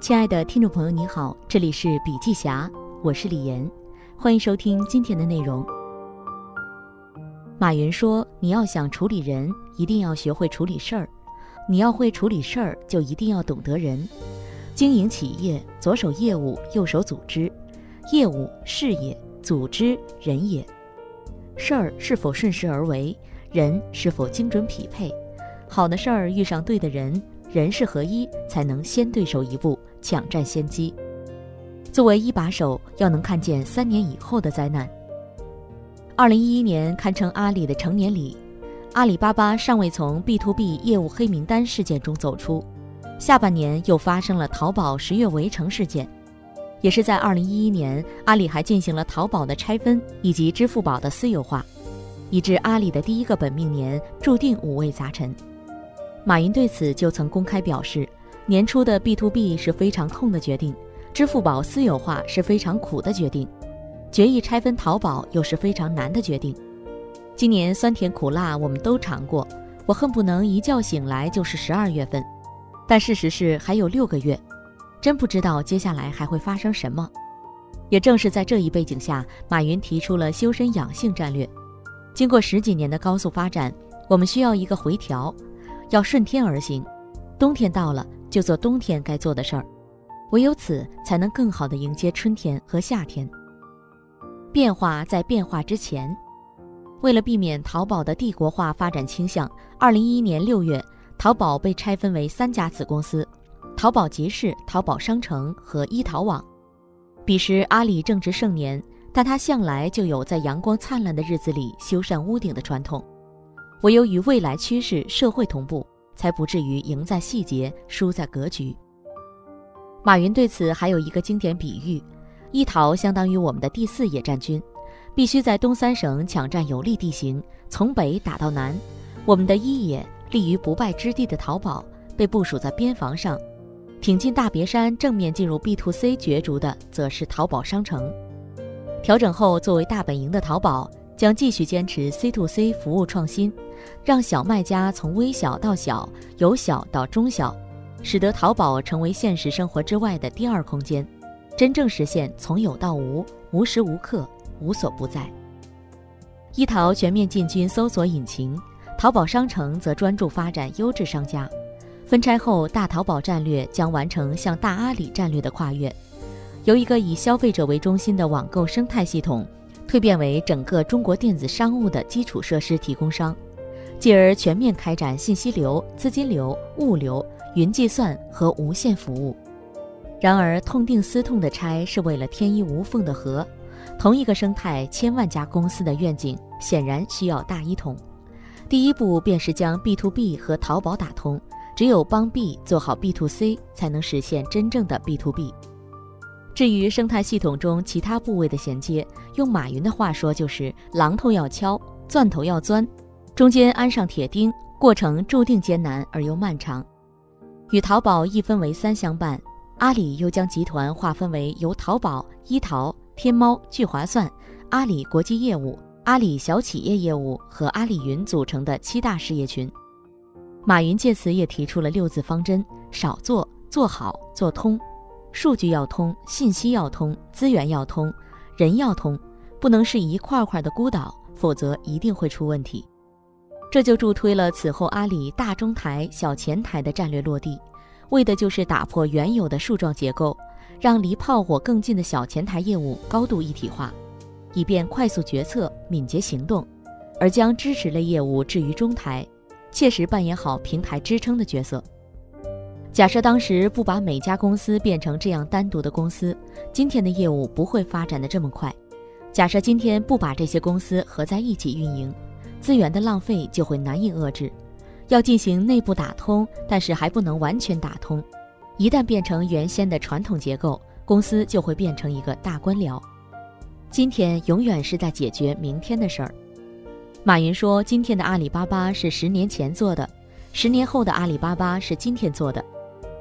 亲爱的听众朋友，你好，这里是笔记侠，我是李岩，欢迎收听今天的内容。马云说：“你要想处理人，一定要学会处理事儿；你要会处理事儿，就一定要懂得人。经营企业，左手业务，右手组织。业务事业，组织人也。事儿是否顺势而为，人是否精准匹配？好的事儿遇上对的人，人事合一，才能先对手一步。”抢占先机。作为一把手，要能看见三年以后的灾难。二零一一年堪称阿里的成年礼，阿里巴巴尚未从 B to B 业务黑名单事件中走出，下半年又发生了淘宝十月围城事件。也是在二零一一年，阿里还进行了淘宝的拆分以及支付宝的私有化，以致阿里的第一个本命年注定五味杂陈。马云对此就曾公开表示。年初的 B to B 是非常痛的决定，支付宝私有化是非常苦的决定，决议拆分淘宝又是非常难的决定。今年酸甜苦辣我们都尝过，我恨不能一觉醒来就是十二月份，但事实是还有六个月，真不知道接下来还会发生什么。也正是在这一背景下，马云提出了修身养性战略。经过十几年的高速发展，我们需要一个回调，要顺天而行。冬天到了。就做冬天该做的事儿，唯有此才能更好地迎接春天和夏天。变化在变化之前，为了避免淘宝的帝国化发展倾向，二零一一年六月，淘宝被拆分为三家子公司：淘宝集市、淘宝商城和一淘网。彼时阿里正值盛年，但他向来就有在阳光灿烂的日子里修缮屋顶的传统，唯有与未来趋势、社会同步。才不至于赢在细节，输在格局。马云对此还有一个经典比喻：一淘相当于我们的第四野战军，必须在东三省抢占有利地形，从北打到南；我们的一野立于不败之地的淘宝，被部署在边防上，挺进大别山，正面进入 B to C 角逐的，则是淘宝商城。调整后，作为大本营的淘宝。将继续坚持 C to C 服务创新，让小卖家从微小到小，由小到中小，使得淘宝成为现实生活之外的第二空间，真正实现从有到无，无时无刻，无所不在。一淘全面进军搜索引擎，淘宝商城则专注发展优质商家。分拆后，大淘宝战略将完成向大阿里战略的跨越，由一个以消费者为中心的网购生态系统。蜕变为整个中国电子商务的基础设施提供商，继而全面开展信息流、资金流、物流、云计算和无线服务。然而，痛定思痛的拆是为了天衣无缝的合。同一个生态，千万家公司的愿景显然需要大一统。第一步便是将 B to B 和淘宝打通，只有帮 B 做好 B to C，才能实现真正的 B to B。至于生态系统中其他部位的衔接，用马云的话说就是“榔头要敲，钻头要钻”，中间安上铁钉，过程注定艰难而又漫长。与淘宝一分为三相伴，阿里又将集团划分为由淘宝、一淘、天猫、聚划算、阿里国际业务、阿里小企业业务和阿里云组成的七大事业群。马云借此也提出了六字方针：少做，做好，做通。数据要通，信息要通，资源要通，人要通，不能是一块块的孤岛，否则一定会出问题。这就助推了此后阿里大中台、小前台的战略落地，为的就是打破原有的树状结构，让离炮火更近的小前台业务高度一体化，以便快速决策、敏捷行动，而将支持类业务置于中台，切实扮演好平台支撑的角色。假设当时不把每家公司变成这样单独的公司，今天的业务不会发展的这么快。假设今天不把这些公司合在一起运营，资源的浪费就会难以遏制。要进行内部打通，但是还不能完全打通。一旦变成原先的传统结构，公司就会变成一个大官僚。今天永远是在解决明天的事儿。马云说：“今天的阿里巴巴是十年前做的，十年后的阿里巴巴是今天做的。”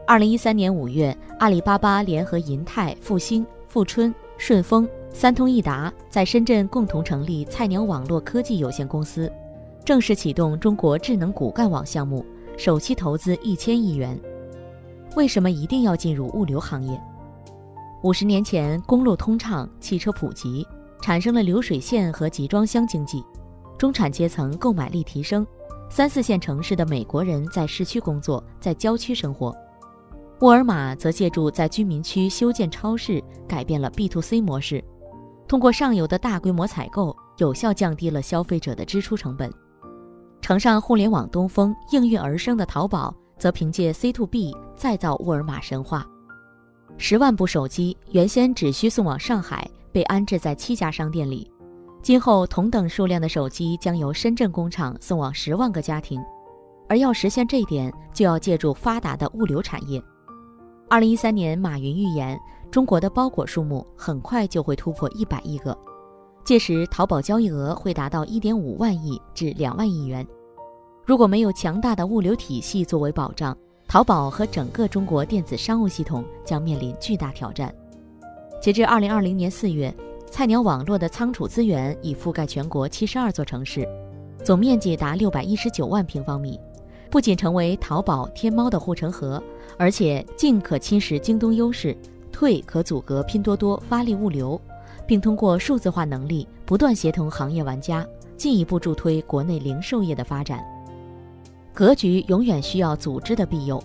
二零一三年五月，阿里巴巴联合银泰、复兴、富春、顺丰、三通一达，在深圳共同成立菜鸟网络科技有限公司，正式启动中国智能骨干网项目，首期投资一千亿元。为什么一定要进入物流行业？五十年前，公路通畅，汽车普及，产生了流水线和集装箱经济，中产阶层购买力提升，三四线城市的美国人在市区工作，在郊区生活。沃尔玛则借助在居民区修建超市，改变了 B to C 模式，通过上游的大规模采购，有效降低了消费者的支出成本。乘上互联网东风，应运而生的淘宝，则凭借 C to B 再造沃尔玛神话。十万部手机原先只需送往上海，被安置在七家商店里，今后同等数量的手机将由深圳工厂送往十万个家庭。而要实现这一点，就要借助发达的物流产业。二零一三年，马云预言中国的包裹数目很快就会突破一百亿个，届时淘宝交易额会达到一点五万亿至两万亿元。如果没有强大的物流体系作为保障，淘宝和整个中国电子商务系统将面临巨大挑战。截至二零二零年四月，菜鸟网络的仓储资源已覆盖全国七十二座城市，总面积达六百一十九万平方米。不仅成为淘宝、天猫的护城河，而且进可侵蚀京东优势，退可阻隔拼多多发力物流，并通过数字化能力不断协同行业玩家，进一步助推国内零售业的发展。格局永远需要组织的庇佑。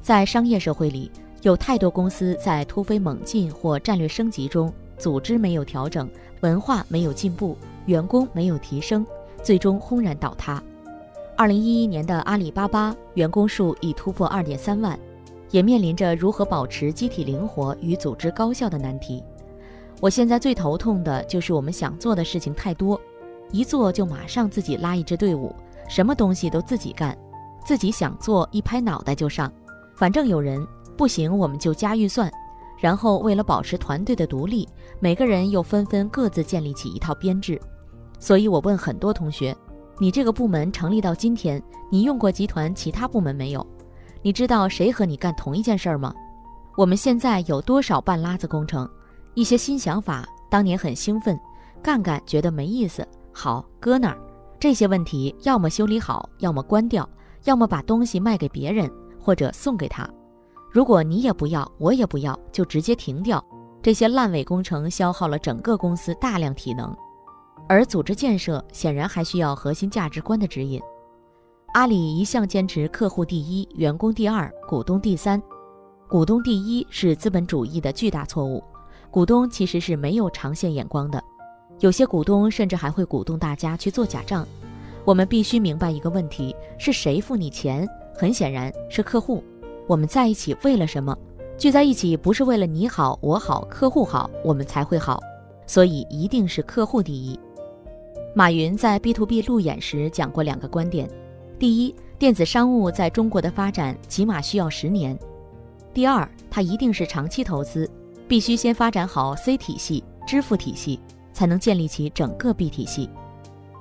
在商业社会里，有太多公司在突飞猛进或战略升级中，组织没有调整，文化没有进步，员工没有提升，最终轰然倒塌。二零一一年的阿里巴巴员工数已突破二点三万，也面临着如何保持机体灵活与组织高效的难题。我现在最头痛的就是我们想做的事情太多，一做就马上自己拉一支队伍，什么东西都自己干，自己想做一拍脑袋就上，反正有人不行我们就加预算，然后为了保持团队的独立，每个人又纷纷各自建立起一套编制。所以我问很多同学。你这个部门成立到今天，你用过集团其他部门没有？你知道谁和你干同一件事儿吗？我们现在有多少半拉子工程？一些新想法，当年很兴奋，干干觉得没意思，好搁那儿。这些问题要么修理好，要么关掉，要么把东西卖给别人，或者送给他。如果你也不要，我也不要，就直接停掉。这些烂尾工程消耗了整个公司大量体能。而组织建设显然还需要核心价值观的指引。阿里一向坚持客户第一、员工第二、股东第三。股东第一是资本主义的巨大错误，股东其实是没有长线眼光的，有些股东甚至还会鼓动大家去做假账。我们必须明白一个问题：是谁付你钱？很显然是客户。我们在一起为了什么？聚在一起不是为了你好我好客户好，我们才会好。所以一定是客户第一。马云在 B to B 路演时讲过两个观点：第一，电子商务在中国的发展起码需要十年；第二，它一定是长期投资，必须先发展好 C 体系、支付体系，才能建立起整个 B 体系。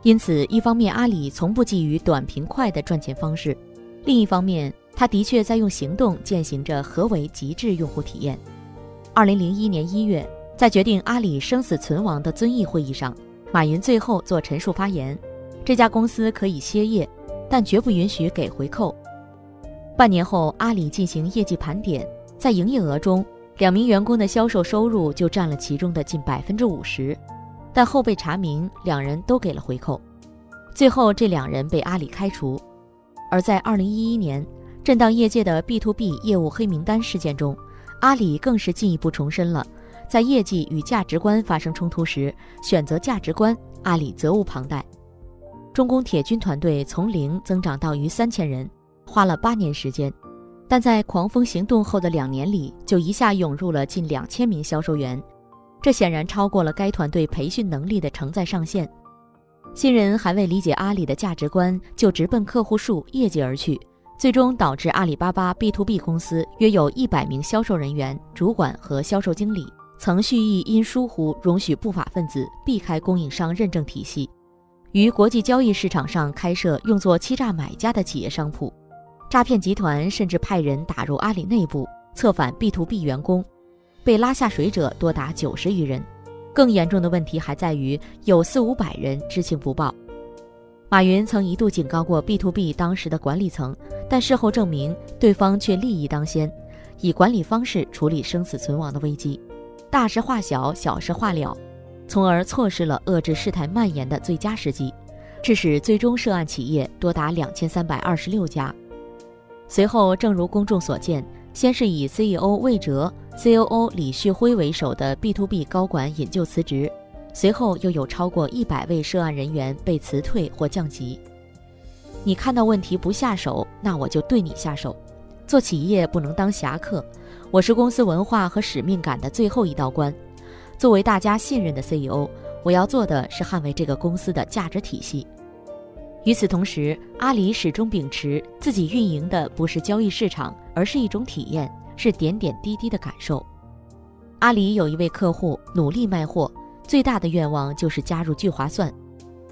因此，一方面阿里从不觊觎短平快的赚钱方式，另一方面，他的确在用行动践行着何为极致用户体验。二零零一年一月，在决定阿里生死存亡的遵义会议上。马云最后做陈述发言，这家公司可以歇业，但绝不允许给回扣。半年后，阿里进行业绩盘点，在营业额中，两名员工的销售收入就占了其中的近百分之五十，但后被查明两人都给了回扣，最后这两人被阿里开除。而在二零一一年震荡业界的 B to B 业务黑名单事件中，阿里更是进一步重申了。在业绩与价值观发生冲突时，选择价值观，阿里责无旁贷。中工铁军团队从零增长到逾三千人，花了八年时间，但在狂风行动后的两年里，就一下涌入了近两千名销售员，这显然超过了该团队培训能力的承载上限。新人还未理解阿里的价值观，就直奔客户数、业绩而去，最终导致阿里巴巴 B to B 公司约有一百名销售人员、主管和销售经理。曾蓄意因疏忽容许不法分子避开供应商认证体系，于国际交易市场上开设用作欺诈买家的企业商铺，诈骗集团甚至派人打入阿里内部策反 B to B 员工，被拉下水者多达九十余人。更严重的问题还在于有四五百人知情不报。马云曾一度警告过 B to B 当时的管理层，但事后证明对方却利益当先，以管理方式处理生死存亡的危机，大事化小，小事化了，从而错失了遏制事态蔓延的最佳时机，致使最终涉案企业多达两千三百二十六家。随后，正如公众所见，先是以 CEO 魏哲、COO 李旭辉为首的 B to B 高管引咎辞职。随后又有超过一百位涉案人员被辞退或降级。你看到问题不下手，那我就对你下手。做企业不能当侠客，我是公司文化和使命感的最后一道关。作为大家信任的 CEO，我要做的是捍卫这个公司的价值体系。与此同时，阿里始终秉持自己运营的不是交易市场，而是一种体验，是点点滴滴的感受。阿里有一位客户努力卖货。最大的愿望就是加入聚划算，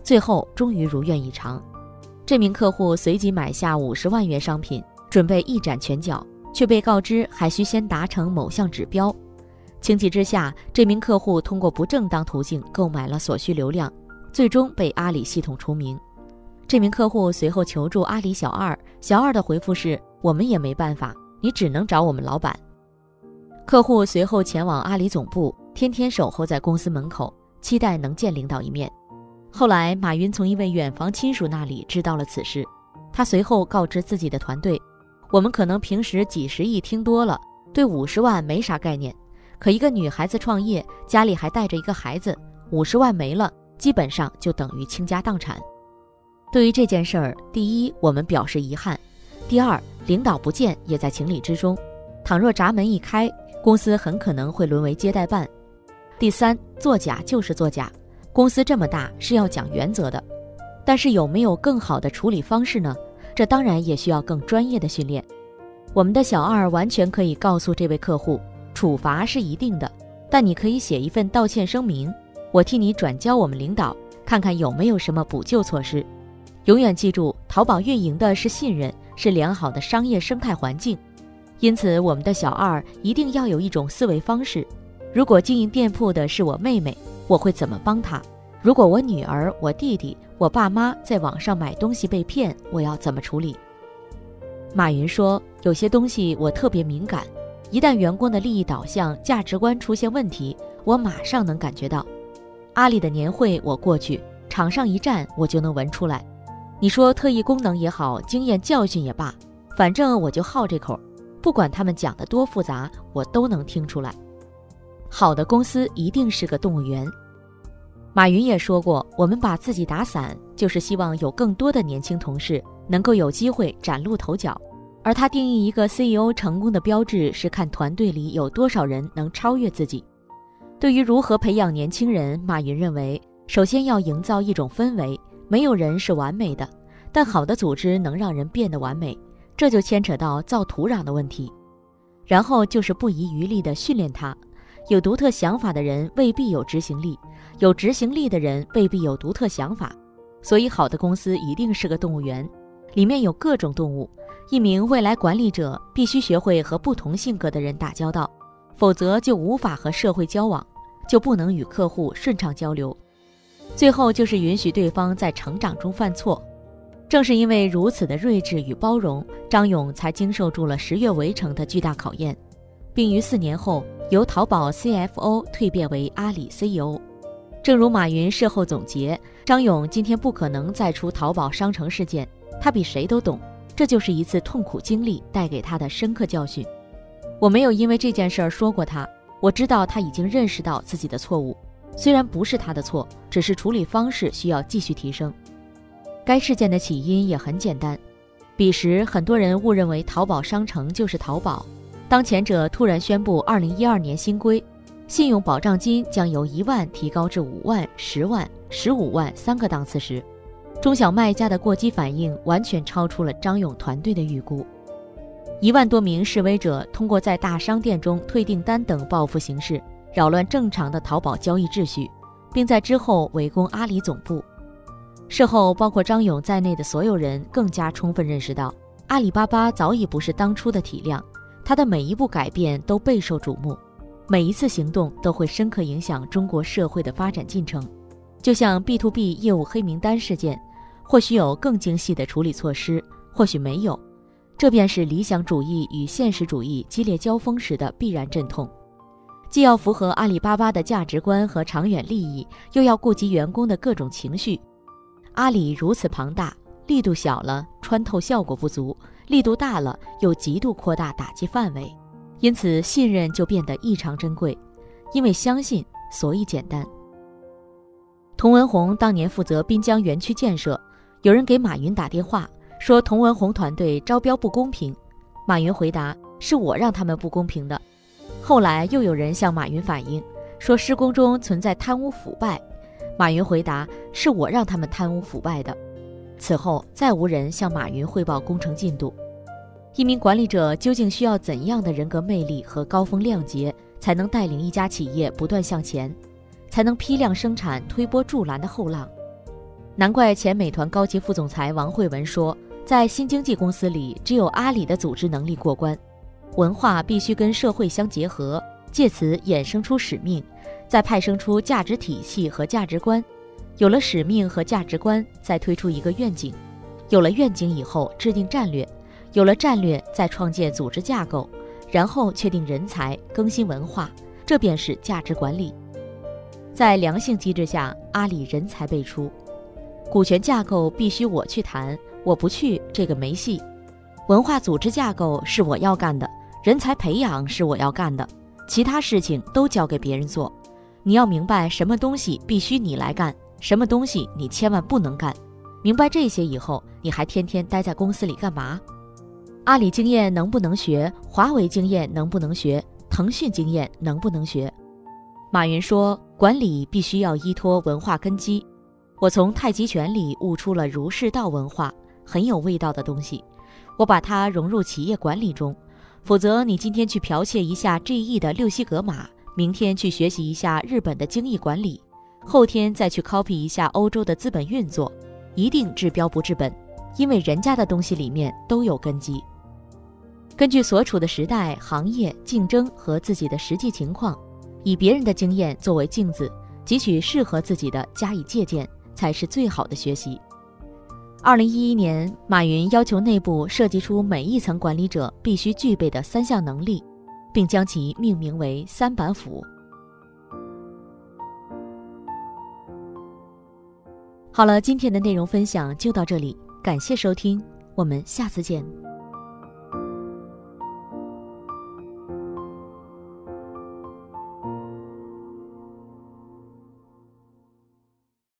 最后终于如愿以偿。这名客户随即买下五十万元商品，准备一展拳脚，却被告知还需先达成某项指标。情急之下，这名客户通过不正当途径购买了所需流量，最终被阿里系统除名。这名客户随后求助阿里小二，小二的回复是：“我们也没办法，你只能找我们老板。”客户随后前往阿里总部。天天守候在公司门口，期待能见领导一面。后来，马云从一位远房亲属那里知道了此事，他随后告知自己的团队：“我们可能平时几十亿听多了，对五十万没啥概念。可一个女孩子创业，家里还带着一个孩子，五十万没了，基本上就等于倾家荡产。对于这件事儿，第一，我们表示遗憾；第二，领导不见也在情理之中。倘若闸门一开，公司很可能会沦为接待办。”第三，作假就是作假。公司这么大，是要讲原则的。但是有没有更好的处理方式呢？这当然也需要更专业的训练。我们的小二完全可以告诉这位客户，处罚是一定的，但你可以写一份道歉声明，我替你转交我们领导，看看有没有什么补救措施。永远记住，淘宝运营的是信任，是良好的商业生态环境。因此，我们的小二一定要有一种思维方式。如果经营店铺的是我妹妹，我会怎么帮她？如果我女儿、我弟弟、我爸妈在网上买东西被骗，我要怎么处理？马云说：“有些东西我特别敏感，一旦员工的利益导向、价值观出现问题，我马上能感觉到。阿里的年会我过去，场上一站我就能闻出来。你说特异功能也好，经验教训也罢，反正我就好这口，不管他们讲的多复杂，我都能听出来。”好的公司一定是个动物园。马云也说过，我们把自己打散，就是希望有更多的年轻同事能够有机会崭露头角。而他定义一个 CEO 成功的标志是看团队里有多少人能超越自己。对于如何培养年轻人，马云认为，首先要营造一种氛围，没有人是完美的，但好的组织能让人变得完美，这就牵扯到造土壤的问题。然后就是不遗余力地训练他。有独特想法的人未必有执行力，有执行力的人未必有独特想法，所以好的公司一定是个动物园，里面有各种动物。一名未来管理者必须学会和不同性格的人打交道，否则就无法和社会交往，就不能与客户顺畅交流。最后就是允许对方在成长中犯错。正是因为如此的睿智与包容，张勇才经受住了十月围城的巨大考验，并于四年后。由淘宝 CFO 蜕变为阿里 CEO，正如马云事后总结，张勇今天不可能再出淘宝商城事件，他比谁都懂，这就是一次痛苦经历带给他的深刻教训。我没有因为这件事儿说过他，我知道他已经认识到自己的错误，虽然不是他的错，只是处理方式需要继续提升。该事件的起因也很简单，彼时很多人误认为淘宝商城就是淘宝。当前者突然宣布，二零一二年新规，信用保障金将由一万提高至五万、十万、十五万三个档次时，中小卖家的过激反应完全超出了张勇团队的预估。一万多名示威者通过在大商店中退订单等报复形式，扰乱正常的淘宝交易秩序，并在之后围攻阿里总部。事后，包括张勇在内的所有人更加充分认识到，阿里巴巴早已不是当初的体量。他的每一步改变都备受瞩目，每一次行动都会深刻影响中国社会的发展进程。就像 B to B 业务黑名单事件，或许有更精细的处理措施，或许没有。这便是理想主义与现实主义激烈交锋时的必然阵痛。既要符合阿里巴巴的价值观和长远利益，又要顾及员工的各种情绪。阿里如此庞大，力度小了穿透效果不足，力度大了又极度扩大打击范围，因此信任就变得异常珍贵。因为相信，所以简单。童文红当年负责滨江园区建设，有人给马云打电话说童文红团队招标不公平，马云回答是我让他们不公平的。后来又有人向马云反映，说施工中存在贪污腐败。马云回答：“是我让他们贪污腐败的。”此后再无人向马云汇报工程进度。一名管理者究竟需要怎样的人格魅力和高风亮节，才能带领一家企业不断向前，才能批量生产推波助澜的后浪？难怪前美团高级副总裁王慧文说，在新经济公司里，只有阿里的组织能力过关。文化必须跟社会相结合，借此衍生出使命，再派生出价值体系和价值观。有了使命和价值观，再推出一个愿景。有了愿景以后，制定战略。有了战略，再创建组织架构，然后确定人才，更新文化。这便是价值管理。在良性机制下，阿里人才辈出。股权架构必须我去谈，我不去，这个没戏。文化组织架构是我要干的。人才培养是我要干的，其他事情都交给别人做。你要明白什么东西必须你来干，什么东西你千万不能干。明白这些以后，你还天天待在公司里干嘛？阿里经验能不能学？华为经验能不能学？腾讯经验能不能学？马云说，管理必须要依托文化根基。我从太极拳里悟出了儒释道文化，很有味道的东西。我把它融入企业管理中。否则，你今天去剽窃一下 GE 的六西格玛，明天去学习一下日本的精益管理，后天再去 copy 一下欧洲的资本运作，一定治标不治本，因为人家的东西里面都有根基。根据所处的时代、行业、竞争和自己的实际情况，以别人的经验作为镜子，汲取适合自己的加以借鉴，才是最好的学习。二零一一年，马云要求内部设计出每一层管理者必须具备的三项能力，并将其命名为“三板斧”。好了，今天的内容分享就到这里，感谢收听，我们下次见。